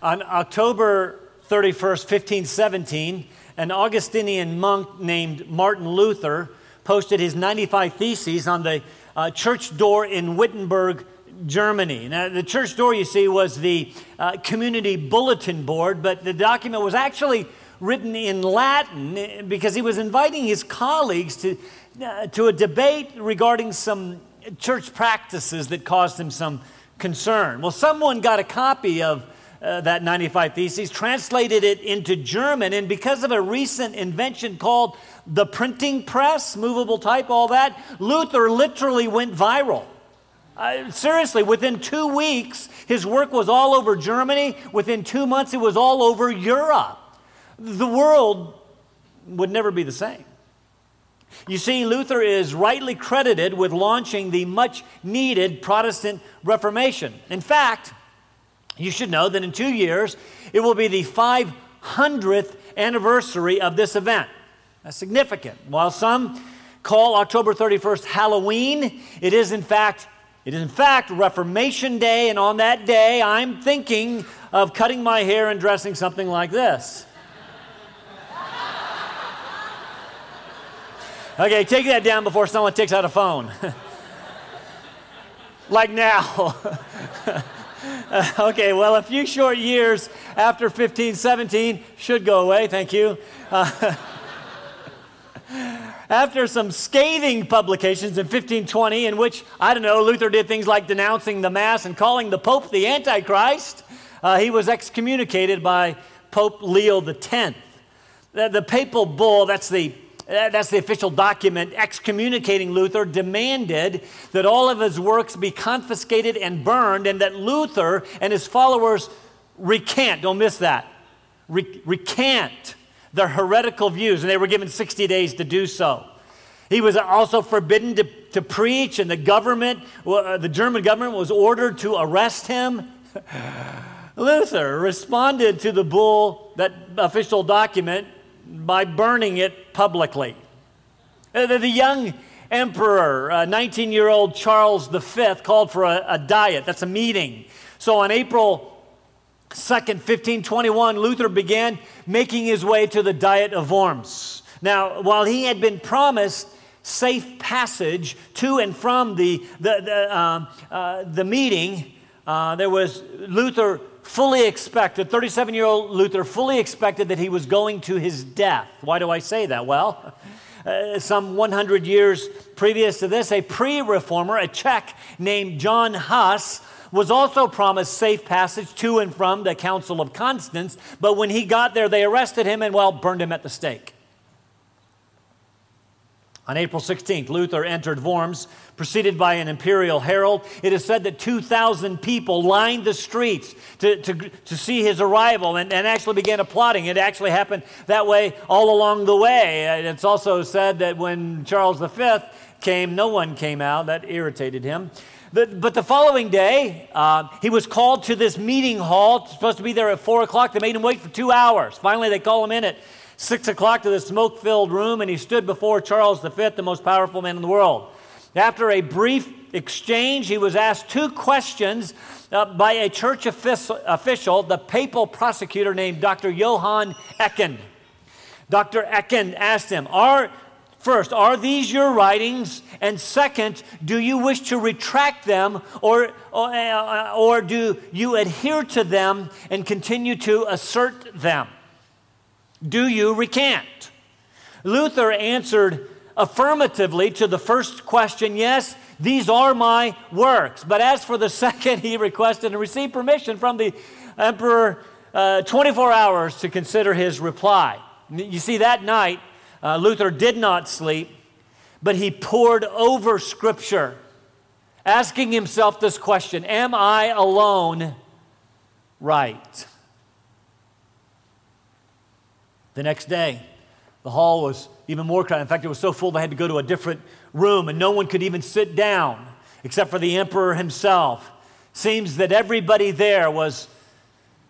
On October 31st, 1517, an Augustinian monk named Martin Luther posted his 95 Theses on the uh, church door in Wittenberg, Germany. Now, the church door, you see, was the uh, community bulletin board, but the document was actually written in Latin because he was inviting his colleagues to, uh, to a debate regarding some church practices that caused him some concern. Well, someone got a copy of uh, that 95 Theses, translated it into German, and because of a recent invention called the printing press, movable type, all that, Luther literally went viral. Uh, seriously, within two weeks, his work was all over Germany. Within two months, it was all over Europe. The world would never be the same. You see, Luther is rightly credited with launching the much needed Protestant Reformation. In fact, you should know that in two years, it will be the 500th anniversary of this event. That's significant. While some call October 31st Halloween, it is in fact it is in fact Reformation Day, and on that day, I'm thinking of cutting my hair and dressing something like this. Okay, take that down before someone takes out a phone. like now. okay, well, a few short years after 1517 should go away, thank you. Uh, after some scathing publications in 1520, in which, I don't know, Luther did things like denouncing the Mass and calling the Pope the Antichrist, uh, he was excommunicated by Pope Leo X. The, the papal bull, that's the that's the official document excommunicating Luther, demanded that all of his works be confiscated and burned, and that Luther and his followers recant, don't miss that, Re- recant their heretical views, and they were given 60 days to do so. He was also forbidden to, to preach, and the government, uh, the German government, was ordered to arrest him. Luther responded to the bull, that official document, by burning it publicly. Uh, the young emperor, 19 year old Charles V, called for a, a diet. That's a meeting. So on April 2nd, 1521, Luther began making his way to the Diet of Worms. Now, while he had been promised safe passage to and from the, the, the, uh, uh, the meeting, uh, there was Luther fully expected, 37 year old Luther fully expected that he was going to his death. Why do I say that? Well, uh, some 100 years previous to this, a pre reformer, a Czech named John Huss, was also promised safe passage to and from the Council of Constance, but when he got there, they arrested him and, well, burned him at the stake. On April 16th, Luther entered Worms, preceded by an imperial herald. It is said that 2,000 people lined the streets to, to, to see his arrival and, and actually began applauding. It actually happened that way all along the way. It's also said that when Charles V came, no one came out. That irritated him. But, but the following day, uh, he was called to this meeting hall, supposed to be there at 4 o'clock. They made him wait for two hours. Finally, they call him in at six o'clock to the smoke filled room, and he stood before Charles V, the most powerful man in the world. After a brief exchange, he was asked two questions uh, by a church official, the papal prosecutor named Dr. Johann Ecken. Dr. Ecken asked him, Are First, are these your writings? And second, do you wish to retract them or, or, uh, or, do you adhere to them and continue to assert them? Do you recant? Luther answered affirmatively to the first question yes, these are my works. But as for the second, he requested and received permission from the emperor uh, 24 hours to consider his reply. You see, that night, uh, Luther did not sleep, but he pored over Scripture, asking himself this question Am I alone right? The next day, the hall was even more crowded. In fact, it was so full they had to go to a different room, and no one could even sit down except for the emperor himself. Seems that everybody there was,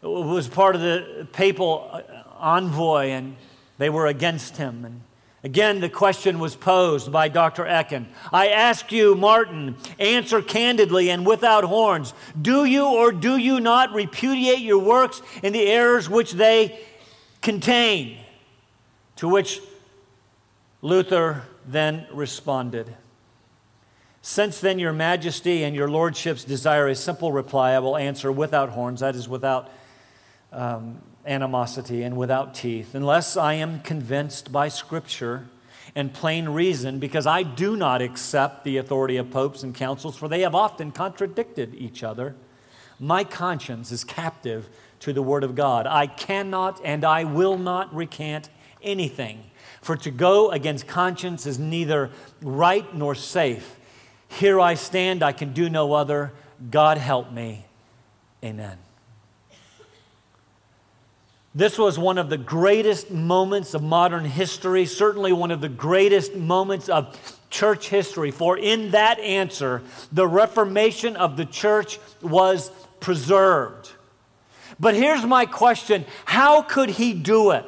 was part of the papal uh, envoy, and they were against him. And Again, the question was posed by Dr. Ecken. I ask you, Martin, answer candidly and without horns. Do you or do you not repudiate your works and the errors which they contain? To which Luther then responded Since then, your majesty and your lordships desire a simple reply, I will answer without horns, that is, without um, animosity and without teeth, unless I am convinced by Scripture and plain reason, because I do not accept the authority of popes and councils, for they have often contradicted each other. My conscience is captive to the Word of God. I cannot and I will not recant anything, for to go against conscience is neither right nor safe. Here I stand, I can do no other. God help me. Amen. This was one of the greatest moments of modern history, certainly one of the greatest moments of church history. For in that answer, the reformation of the church was preserved. But here's my question how could he do it?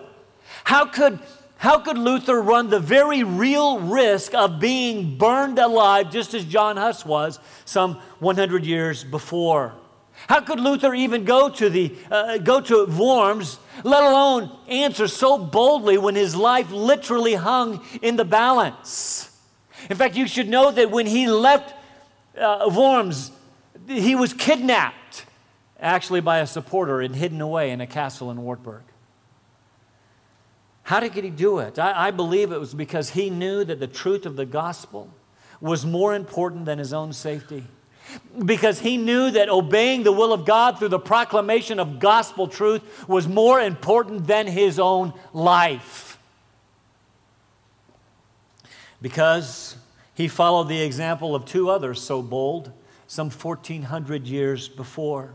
How could, how could Luther run the very real risk of being burned alive, just as John Huss was some 100 years before? How could Luther even go to, the, uh, go to Worms, let alone answer so boldly when his life literally hung in the balance? In fact, you should know that when he left uh, Worms, he was kidnapped, actually by a supporter and hidden away in a castle in Wartburg. How did he do it? I, I believe it was because he knew that the truth of the gospel was more important than his own safety because he knew that obeying the will of God through the proclamation of gospel truth was more important than his own life. Because he followed the example of two others so bold some 1400 years before.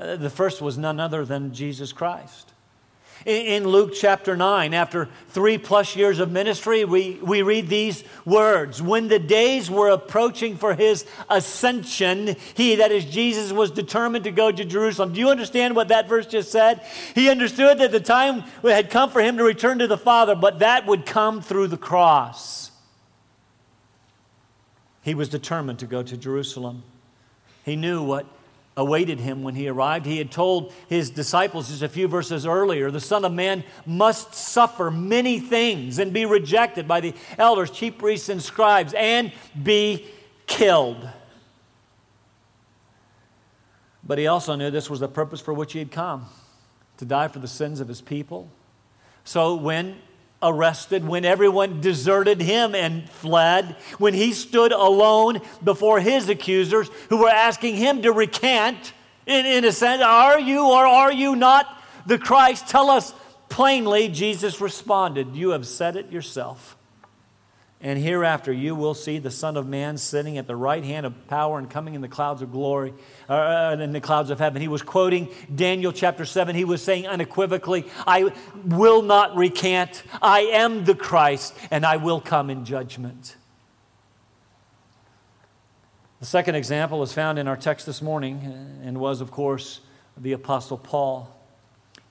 The first was none other than Jesus Christ. In Luke chapter 9, after three plus years of ministry, we, we read these words When the days were approaching for his ascension, he, that is Jesus, was determined to go to Jerusalem. Do you understand what that verse just said? He understood that the time had come for him to return to the Father, but that would come through the cross. He was determined to go to Jerusalem. He knew what awaited him when he arrived. He had told his disciples just a few verses earlier the Son of Man must suffer many things and be rejected by the elders, chief priests, and scribes, and be killed. But he also knew this was the purpose for which he had come to die for the sins of his people. So when arrested, when everyone deserted him and fled, when he stood alone before his accusers who were asking him to recant, in, in a sense, are you or are you not the Christ? Tell us plainly. Jesus responded, You have said it yourself. And hereafter you will see the Son of Man sitting at the right hand of power and coming in the clouds of glory, uh, uh, in the clouds of heaven. He was quoting Daniel chapter 7. He was saying unequivocally, I will not recant. I am the Christ, and I will come in judgment. The second example is found in our text this morning and was, of course, the Apostle Paul.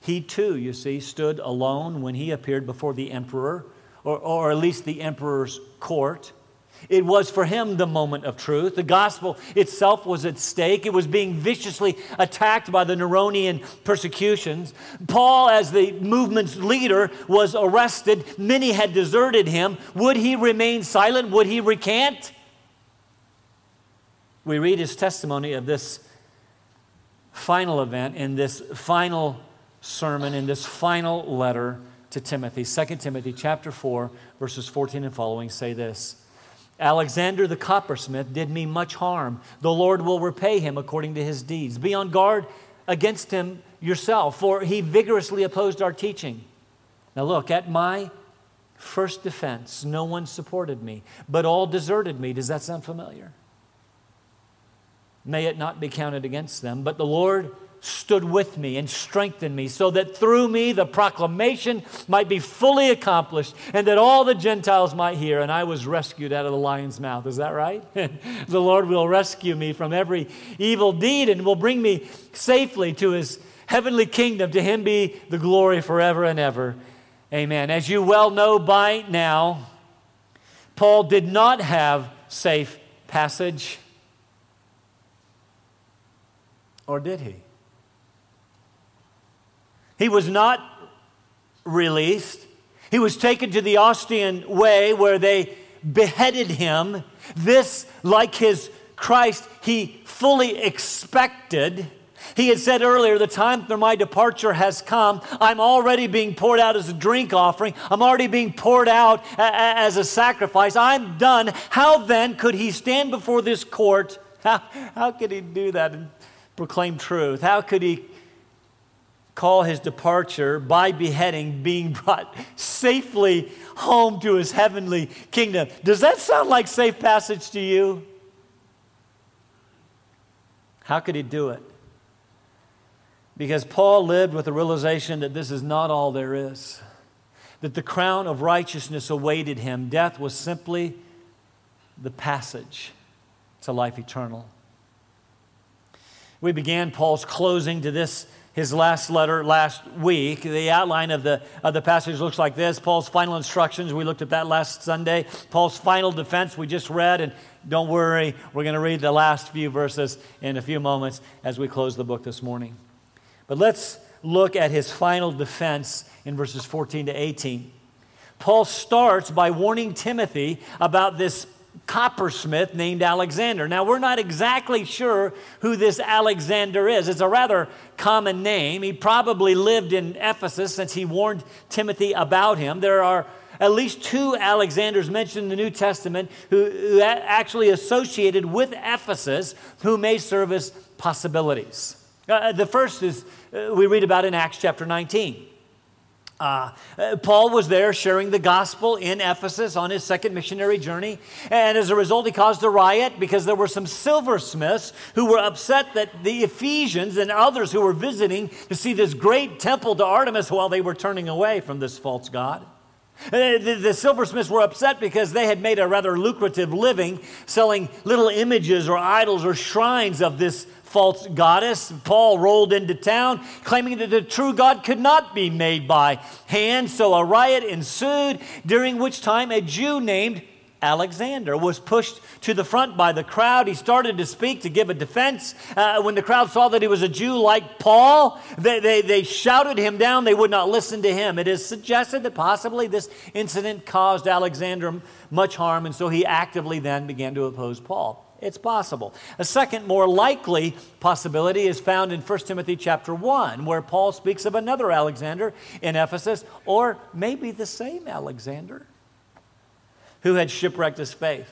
He too, you see, stood alone when he appeared before the emperor or, or at least the emperor's court. It was for him the moment of truth. The gospel itself was at stake. It was being viciously attacked by the Neronian persecutions. Paul, as the movement's leader, was arrested. Many had deserted him. Would he remain silent? Would he recant? We read his testimony of this final event in this final sermon, in this final letter to Timothy. 2 Timothy chapter 4, verses 14 and following say this. Alexander the coppersmith did me much harm. The Lord will repay him according to his deeds. Be on guard against him yourself, for he vigorously opposed our teaching. Now, look, at my first defense, no one supported me, but all deserted me. Does that sound familiar? May it not be counted against them, but the Lord stood with me and strengthened me, so that through me the proclamation might be fully accomplished and that all the Gentiles might hear. And I was rescued out of the lion's mouth. Is that right? the Lord will rescue me from every evil deed and will bring me safely to his heavenly kingdom. To him be the glory forever and ever. Amen. As you well know by now, Paul did not have safe passage. Or did he? He was not released. He was taken to the Ostian Way where they beheaded him. This, like his Christ, he fully expected. He had said earlier, The time for my departure has come. I'm already being poured out as a drink offering. I'm already being poured out a- a- as a sacrifice. I'm done. How then could he stand before this court? How, how could he do that and proclaim truth? How could he call his departure by beheading being brought safely home to his heavenly kingdom? Does that sound like safe passage to you? How could he do it? Because Paul lived with the realization that this is not all there is, that the crown of righteousness awaited him. Death was simply the passage to life eternal. We began Paul's closing to this, his last letter last week. The outline of the, of the passage looks like this Paul's final instructions. We looked at that last Sunday. Paul's final defense, we just read. And don't worry, we're going to read the last few verses in a few moments as we close the book this morning. But let's look at his final defense in verses 14 to 18. Paul starts by warning Timothy about this coppersmith named Alexander. Now, we're not exactly sure who this Alexander is. It's a rather common name. He probably lived in Ephesus since he warned Timothy about him. There are at least two Alexanders mentioned in the New Testament who, who actually associated with Ephesus who may serve as possibilities. Uh, the first is uh, we read about in Acts chapter 19. Uh, uh, Paul was there sharing the gospel in Ephesus on his second missionary journey. And as a result, he caused a riot because there were some silversmiths who were upset that the Ephesians and others who were visiting to see this great temple to Artemis while they were turning away from this false god. Uh, the, the silversmiths were upset because they had made a rather lucrative living selling little images or idols or shrines of this false goddess. Paul rolled into town claiming that the true God could not be made by hand. So a riot ensued, during which time a Jew named Alexander was pushed to the front by the crowd. He started to speak to give a defense. Uh, when the crowd saw that he was a Jew like Paul, they, they, they shouted him down. They would not listen to him. It is suggested that possibly this incident caused Alexander much harm, and so he actively then began to oppose Paul. It's possible. A second, more likely possibility is found in 1 Timothy chapter 1, where Paul speaks of another Alexander in Ephesus, or maybe the same Alexander who had shipwrecked his faith.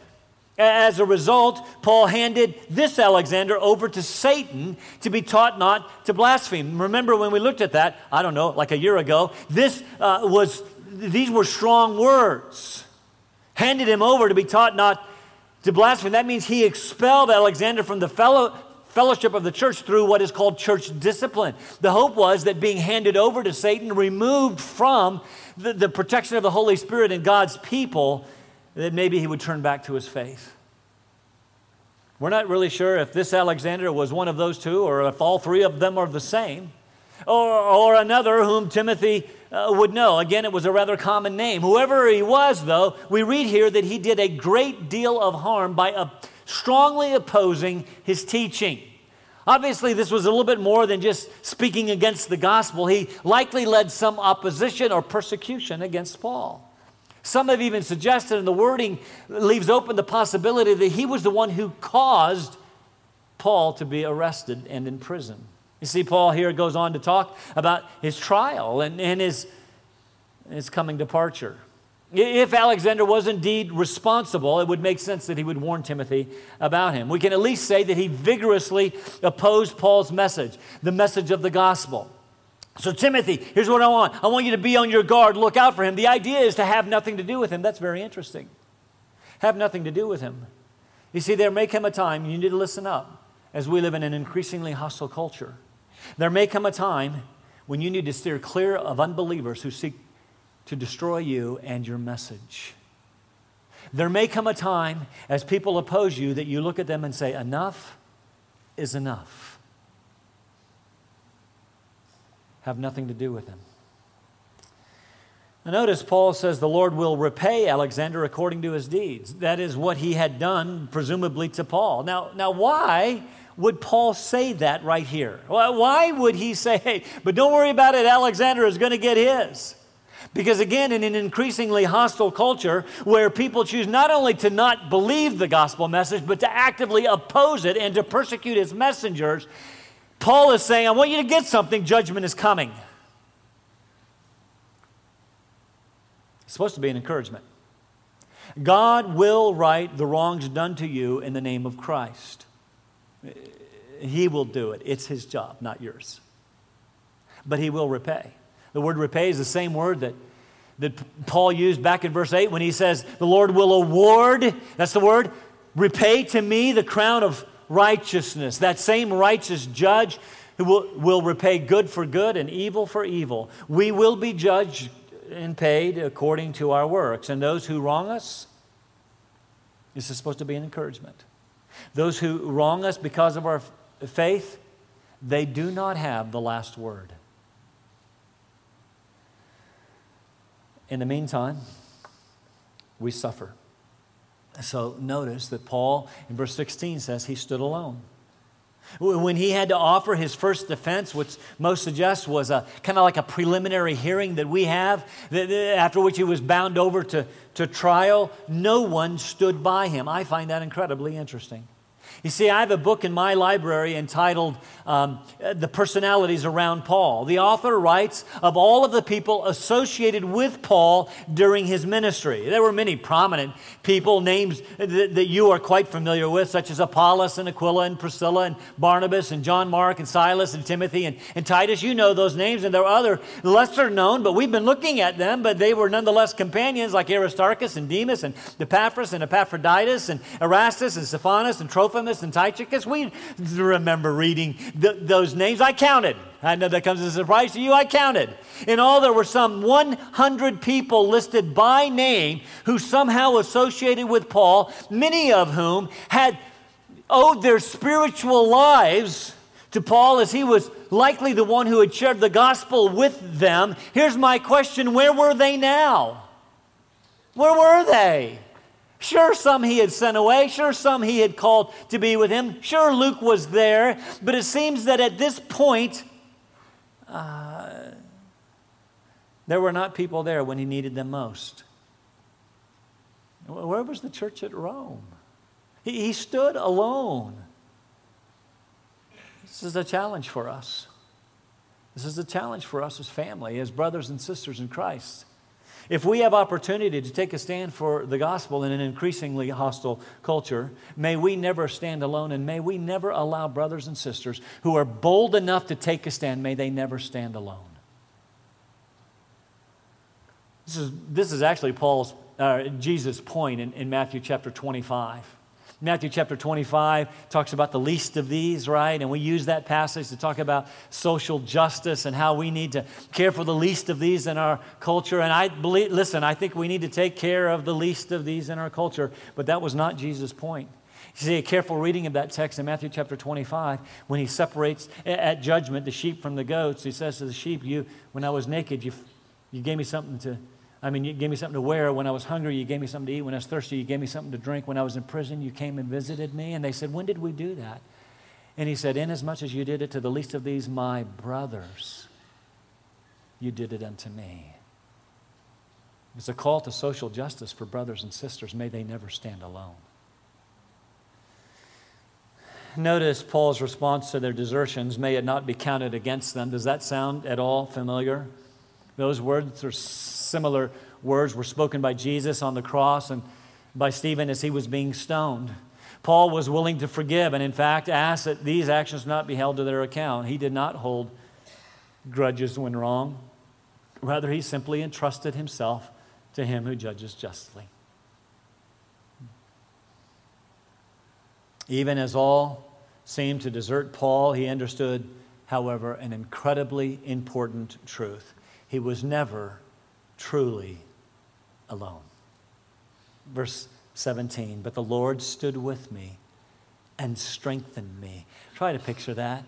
As a result, Paul handed this Alexander over to Satan to be taught not to blaspheme. Remember when we looked at that, I don't know, like a year ago, this uh, was, these were strong words. Handed him over to be taught not to blaspheme. That means he expelled Alexander from the fellow, fellowship of the church through what is called church discipline. The hope was that being handed over to Satan, removed from the, the protection of the Holy Spirit and God's people, that maybe he would turn back to his faith. We're not really sure if this Alexander was one of those two or if all three of them are the same, or, or another whom Timothy uh, would know. Again, it was a rather common name. Whoever he was, though, we read here that he did a great deal of harm by uh, strongly opposing his teaching. Obviously, this was a little bit more than just speaking against the gospel. He likely led some opposition or persecution against Paul. Some have even suggested, and the wording leaves open the possibility that he was the one who caused Paul to be arrested and in prison. You see, Paul here goes on to talk about his trial and, and his, his coming departure. If Alexander was indeed responsible, it would make sense that he would warn Timothy about him. We can at least say that he vigorously opposed Paul's message, the message of the gospel. So, Timothy, here's what I want I want you to be on your guard, look out for him. The idea is to have nothing to do with him. That's very interesting. Have nothing to do with him. You see, there may come a time you need to listen up as we live in an increasingly hostile culture. There may come a time when you need to steer clear of unbelievers who seek to destroy you and your message. There may come a time as people oppose you that you look at them and say, Enough is enough. Have nothing to do with them. Notice Paul says the Lord will repay Alexander according to his deeds. That is what he had done, presumably to Paul. Now, now why would Paul say that right here? Why would he say, hey, but don't worry about it, Alexander is going to get his? Because again, in an increasingly hostile culture where people choose not only to not believe the gospel message, but to actively oppose it and to persecute its messengers, Paul is saying, I want you to get something, judgment is coming. It's supposed to be an encouragement. God will right the wrongs done to you in the name of Christ. He will do it. It's his job, not yours. But he will repay. The word repay is the same word that, that Paul used back in verse 8 when he says, The Lord will award, that's the word, repay to me the crown of righteousness. That same righteous judge who will, will repay good for good and evil for evil. We will be judged and paid according to our works. And those who wrong us, this is supposed to be an encouragement. Those who wrong us because of our faith, they do not have the last word. In the meantime, we suffer. So notice that Paul in verse 16 says he stood alone. When he had to offer his first defense, which most suggest was a kind of like a preliminary hearing that we have, after which he was bound over to, to trial, no one stood by him. I find that incredibly interesting. You see, I have a book in my library entitled um, The Personalities Around Paul. The author writes of all of the people associated with Paul during his ministry. There were many prominent people, names that, that you are quite familiar with, such as Apollos and Aquila and Priscilla and Barnabas and John Mark and Silas and Timothy and, and Titus. You know those names, and there are other lesser known, but we've been looking at them, but they were nonetheless companions like Aristarchus and Demas and Epaphras and Epaphroditus and Erastus and Stephanas and Trophimus and Tychicus. We remember reading those names. I counted. I know that comes as a surprise to you. I counted. In all, there were some 100 people listed by name who somehow associated with Paul, many of whom had owed their spiritual lives to Paul as he was likely the one who had shared the gospel with them. Here's my question where were they now? Where were they? Sure, some he had sent away. Sure, some he had called to be with him. Sure, Luke was there. But it seems that at this point, uh, there were not people there when he needed them most. Where was the church at Rome? He, he stood alone. This is a challenge for us. This is a challenge for us as family, as brothers and sisters in Christ. If we have opportunity to take a stand for the gospel in an increasingly hostile culture, may we never stand alone and may we never allow brothers and sisters who are bold enough to take a stand, may they never stand alone. This is, this is actually Paul's, uh, Jesus' point in, in Matthew chapter 25. Matthew chapter 25 talks about the least of these, right? And we use that passage to talk about social justice and how we need to care for the least of these in our culture. And I believe, listen, I think we need to take care of the least of these in our culture, but that was not Jesus' point. You see, a careful reading of that text in Matthew chapter 25, when he separates at judgment the sheep from the goats, he says to the sheep, You, when I was naked, you, you gave me something to I mean, you gave me something to wear. When I was hungry, you gave me something to eat. When I was thirsty, you gave me something to drink. When I was in prison, you came and visited me. And they said, When did we do that? And he said, Inasmuch as you did it to the least of these, my brothers, you did it unto me. It's a call to social justice for brothers and sisters. May they never stand alone. Notice Paul's response to their desertions. May it not be counted against them. Does that sound at all familiar? Those words are similar words were spoken by Jesus on the cross and by Stephen as he was being stoned. Paul was willing to forgive and, in fact, asked that these actions not be held to their account. He did not hold grudges when wrong. Rather, he simply entrusted himself to him who judges justly. Even as all seemed to desert Paul, he understood, however, an incredibly important truth. He was never truly alone. Verse 17, but the Lord stood with me and strengthened me. Try to picture that.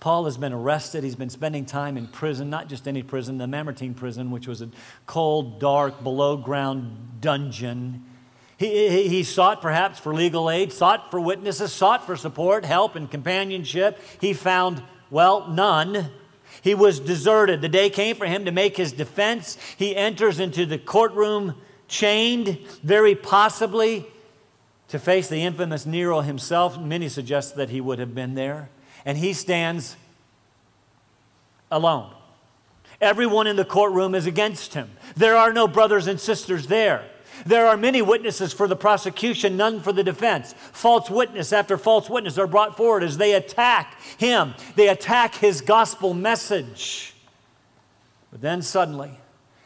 Paul has been arrested. He's been spending time in prison, not just any prison, the Mamertine prison, which was a cold, dark, below ground dungeon. He, he, he, sought perhaps for legal aid, sought for witnesses, sought for support, help, and companionship. He found, well, none. He was deserted. The day came for him to make his defense. He enters into the courtroom chained, very possibly to face the infamous Nero himself. Many suggest that he would have been there. And he stands alone. Everyone in the courtroom is against him. There are no brothers and sisters there. There are many witnesses for the prosecution, none for the defense. False witness after false witness are brought forward as they attack him, they attack his gospel message. But then suddenly,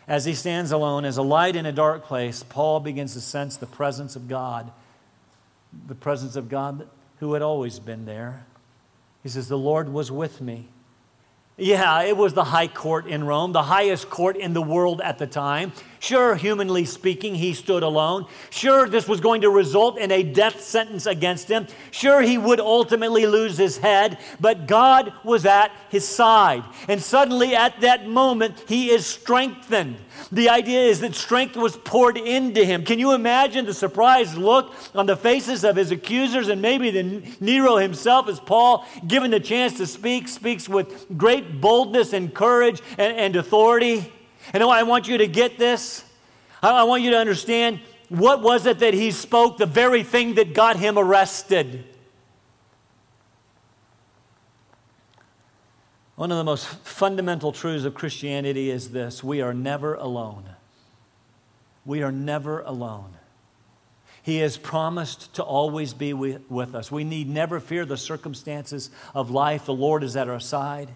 as he stands alone as a light in a dark place, Paul begins to sense the presence of God, the presence of God who had always been there. He says, The Lord was with me yeah, it was the high court in Rome, the highest court in the world at the time. Sure, humanly speaking, he stood alone. Sure, this was going to result in a death sentence against him. Sure, he would ultimately lose his head, but God was at his side. And suddenly, at that moment, he is strengthened. The idea is that strength was poured into him. Can you imagine the surprised look on the faces of his accusers and maybe the Nero himself as Paul, given the chance to speak, speaks with great boldness and courage and, and authority? And I want you to get this. I want you to understand what was it that he spoke, the very thing that got him arrested. One of the most fundamental truths of Christianity is this we are never alone. We are never alone. He has promised to always be with us. We need never fear the circumstances of life. The Lord is at our side.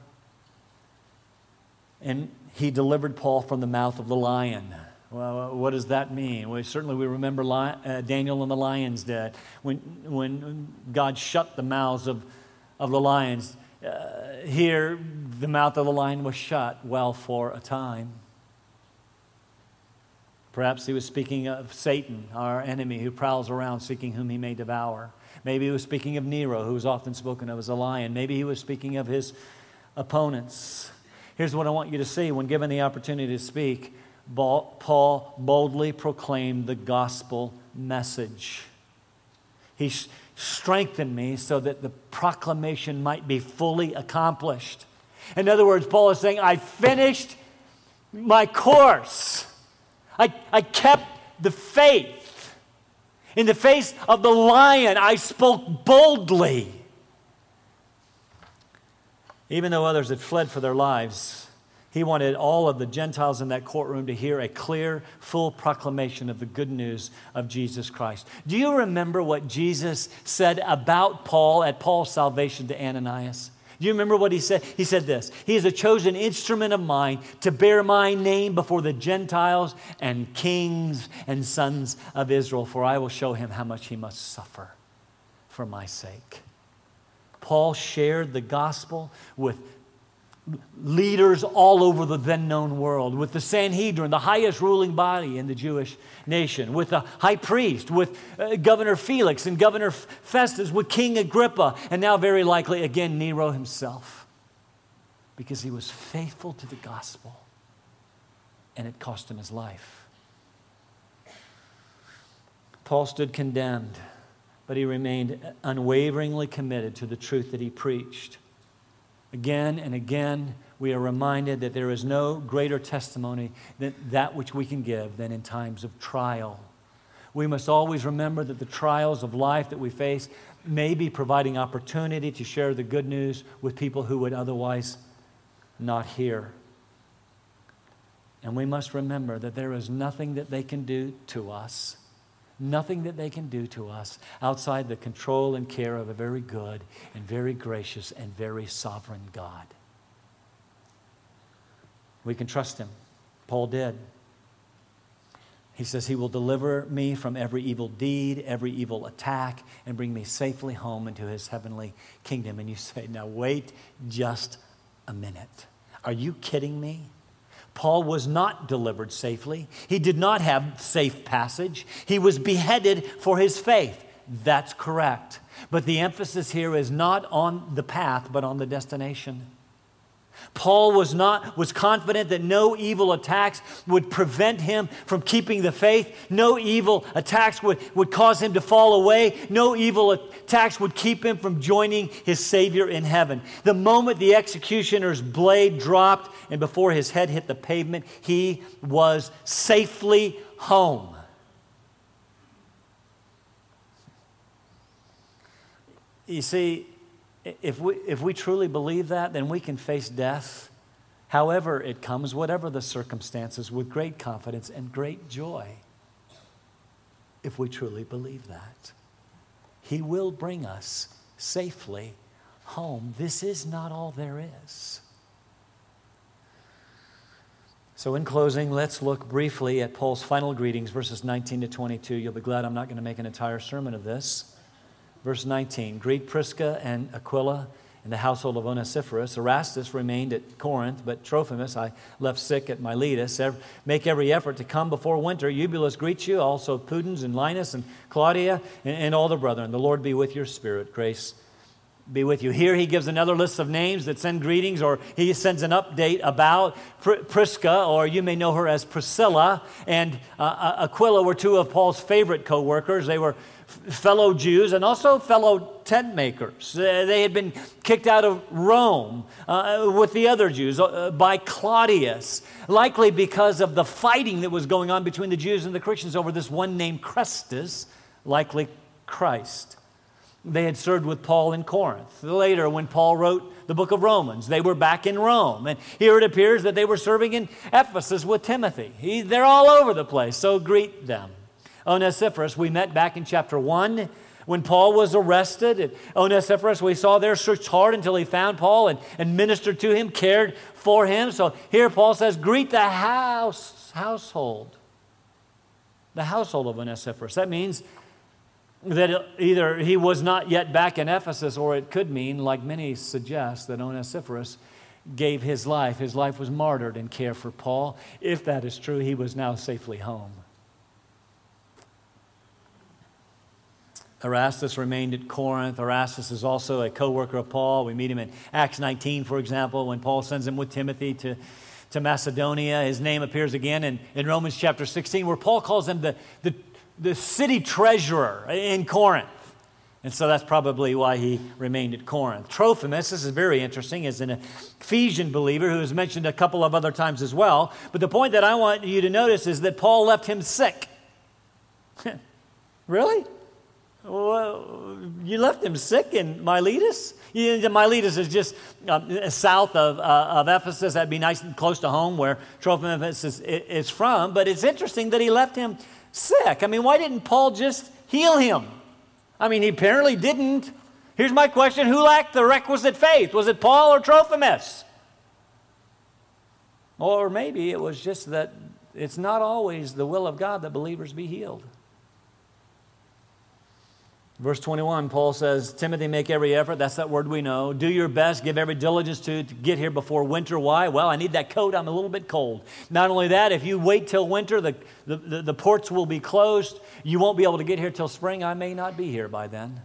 And he delivered Paul from the mouth of the lion. Well, what does that mean? Well, certainly we remember uh, Daniel and the lion's den when, when God shut the mouths of, of the lions. Uh, here, the mouth of the lion was shut well for a time. Perhaps he was speaking of Satan, our enemy, who prowls around seeking whom he may devour. Maybe he was speaking of Nero, who was often spoken of as a lion. Maybe he was speaking of his opponents. Here's what I want you to see when given the opportunity to speak Paul boldly proclaimed the gospel message. He strengthened me so that the proclamation might be fully accomplished. In other words, Paul is saying, I finished my course. I, I kept the faith. In the face of the lion, I spoke boldly. Even though others had fled for their lives, he wanted all of the Gentiles in that courtroom to hear a clear, full proclamation of the good news of Jesus Christ. Do you remember what Jesus said about Paul at Paul's salvation to Ananias? Do you remember what he said? He said this He is a chosen instrument of mine to bear my name before the Gentiles and kings and sons of Israel, for I will show him how much he must suffer for my sake. Paul shared the gospel with leaders all over the then known world, with the Sanhedrin, the highest ruling body in the Jewish nation, with the high priest, with uh, Governor Felix and Governor Festus, with King Agrippa, and now very likely again Nero himself, because he was faithful to the gospel and it cost him his life. Paul stood condemned, but he remained unwaveringly committed to the truth that he preached. Again and again, we are reminded that there is no greater testimony than that which we can give than in times of trial. We must always remember that the trials of life that we face may be providing opportunity to share the good news with people who would otherwise not hear. And we must remember that there is nothing that they can do to us nothing that they can do to us outside the control and care of a very good and very gracious and very sovereign God. We can trust him. Paul did. He says, He will deliver me from every evil deed, every evil attack, and bring me safely home into His heavenly kingdom. And you say, Now wait just a minute. Are you kidding me? Paul was not delivered safely. He did not have safe passage. He was beheaded for his faith. That's correct. But the emphasis here is not on the path, but on the destination. Paul was not was confident that no evil attacks would prevent him from keeping the faith. No evil attacks would, would cause him to fall away. No evil attacks would keep him from joining his Savior in heaven. The moment the executioner's blade dropped and before his head hit the pavement, he was safely home. You see, if we, if we truly believe that, then we can face death, however it comes, whatever the circumstances, with great confidence and great joy. If we truly believe that, He will bring us safely home. This is not all there is. So, in closing, let's look briefly at Paul's final greetings, verses 19 to 22. You'll be glad I'm not going to make an entire sermon of this. Verse 19 Greet Prisca and Aquila in the household of Onesiphorus. Erastus remained at Corinth, but Trophimus I left sick at Miletus. Make every effort to come before winter. Eubulus greets you, also Pudens and Linus and Claudia and, and all the brethren. The Lord be with your spirit. Grace be with you. Here he gives another list of names that send greetings, or he sends an update about Prisca, or you may know her as Priscilla, and uh, uh Aquila were two of Paul's favorite co workers. They were fellow Jews and also fellow tent makers. Uh, they had been kicked out of Rome uh, with the other Jews uh, by Claudius, likely because of the fighting that was going on between the Jews and the Christians over this one named Chrestus, likely Christ. They had served with Paul in Corinth. Later, when Paul wrote the book of Romans, they were back in Rome. And here it appears that they were serving in Ephesus with Timothy. He, they're all over the place, so greet them. Onesiphorus, we met back in chapter 1 when Paul was arrested. At Onesiphorus, we saw there, searched hard until he found Paul and, and ministered to him, cared for him. So here Paul says, Greet the house, household. The household of Onesiphorus. That means that either he was not yet back in Ephesus, or it could mean, like many suggest, that Onesiphorus gave his life. His life was martyred in care for Paul. If that is true, he was now safely home. Erastus remained at Corinth. Erastus is also a co worker of Paul. We meet him in Acts 19, for example, when Paul sends him with Timothy to, to Macedonia. His name appears again in, in Romans chapter 16, where Paul calls him the, the, the city treasurer in Corinth. And so that's probably why he remained at Corinth. Trophimus, this is very interesting, is an Ephesian believer who is mentioned a couple of other times as well. But the point that I want you to notice is that Paul left him sick. really? Well, you left him sick in Miletus? Miletus is just uh, south of, uh, of Ephesus. That'd be nice and close to home where Trophimus is, is from. But it's interesting that he left him sick. I mean, why didn't Paul just heal him? I mean, he apparently didn't. Here's my question Who lacked the requisite faith? Was it Paul or Trophimus? Or maybe it was just that it's not always the will of God that believers be healed. Verse 21, Paul says, Timothy, make every effort. That's that word we know. Do your best, give every diligence to, to get here before winter. Why? Well, I need that coat. I'm a little bit cold. Not only that, if you wait till winter, the, the, the, the ports will be closed. You won't be able to get here till spring. I may not be here by then.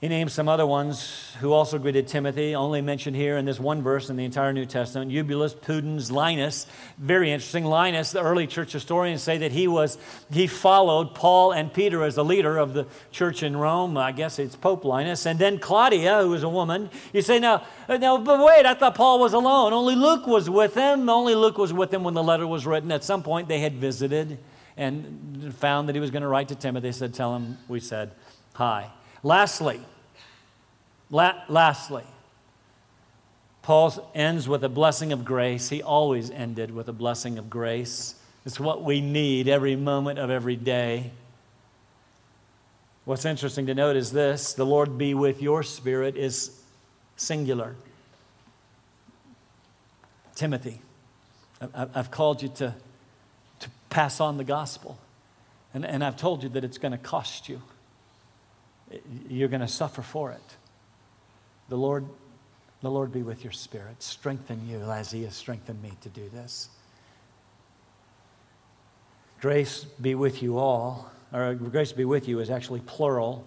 He names some other ones who also greeted Timothy, only mentioned here in this one verse in the entire New Testament Eubulus, Pudens, Linus. Very interesting. Linus, the early church historians say that he was he followed Paul and Peter as the leader of the church in Rome. I guess it's Pope Linus. And then Claudia, who was a woman. You say, now, now, but wait, I thought Paul was alone. Only Luke was with him. Only Luke was with him when the letter was written. At some point, they had visited and found that he was going to write to Timothy. They said, Tell him we said hi. Lastly, la- lastly, Paul ends with a blessing of grace. He always ended with a blessing of grace. It's what we need every moment of every day. What's interesting to note is this the Lord be with your spirit is singular. Timothy, I've called you to, to pass on the gospel, and, and I've told you that it's going to cost you you're going to suffer for it. The Lord, the Lord be with your spirit. Strengthen you as He has strengthened me to do this. Grace be with you all, or grace be with you is actually plural.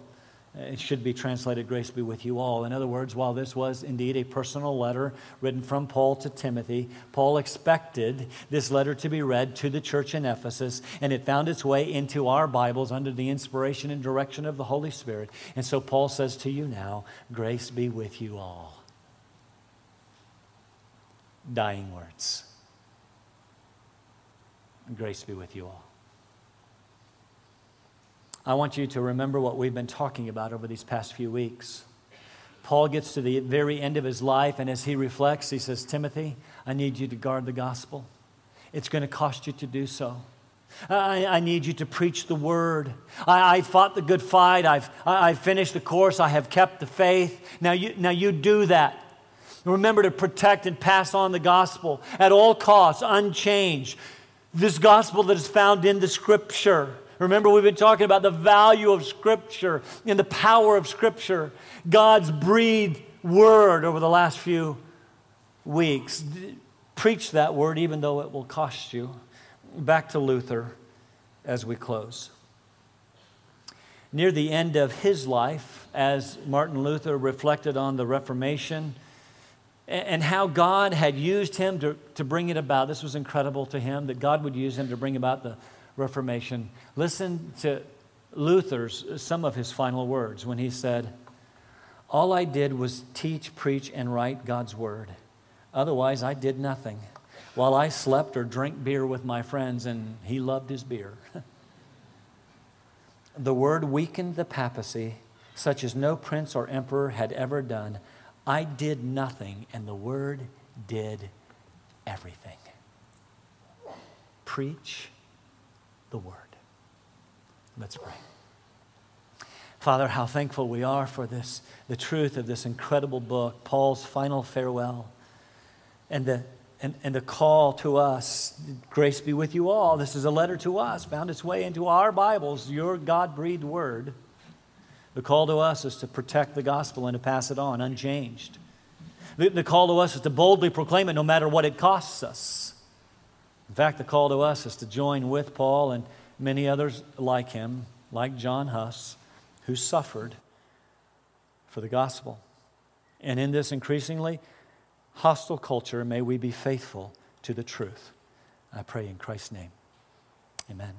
It should be translated, Grace be with you all. In other words, while this was indeed a personal letter written from Paul to Timothy, Paul expected this letter to be read to the church in Ephesus, and it found its way into our Bibles under the inspiration and direction of the Holy Spirit. And so Paul says to you now, Grace be with you all. Dying words. Grace be with you all. I want you to remember what we've been talking about over these past few weeks. Paul gets to the very end of his life, and as he reflects, he says, Timothy, I need you to guard the gospel. It's going to cost you to do so. I, I need you to preach the word. I, I fought the good fight. I've, I, have finished the course. I have kept the faith. Now you, now you do that. Remember to protect and pass on the gospel at all costs, unchanged. This gospel that is found in the scripture. Remember, we've been talking about the value of Scripture and the power of Scripture, God's breathed word over the last few weeks. Preach that word, even though it will cost you. Back to Luther as we close. Near the end of his life, as Martin Luther reflected on the Reformation and how God had used him to, to bring it about, this was incredible to him that God would use him to bring about the Reformation. Listen to Luther's, some of his final words when he said, All I did was teach, preach, and write God's word. Otherwise, I did nothing. While I slept or drank beer with my friends, and he loved his beer. the word weakened the papacy, such as no prince or emperor had ever done. I did nothing, and the word did everything. Preach, the Word. Let's pray. Father, how thankful we are for this, the truth of this incredible book, Paul's final farewell, and the, and, and the call to us. Grace be with you all. This is a letter to us, found its way into our Bibles, your God breathed word. The call to us is to protect the gospel and to pass it on unchanged. The, the call to us is to boldly proclaim it no matter what it costs us. In fact, the call to us is to join with Paul and many others like him, like John Huss, who suffered for the gospel. And in this increasingly hostile culture, may we be faithful to the truth. I pray in Christ's name. Amen.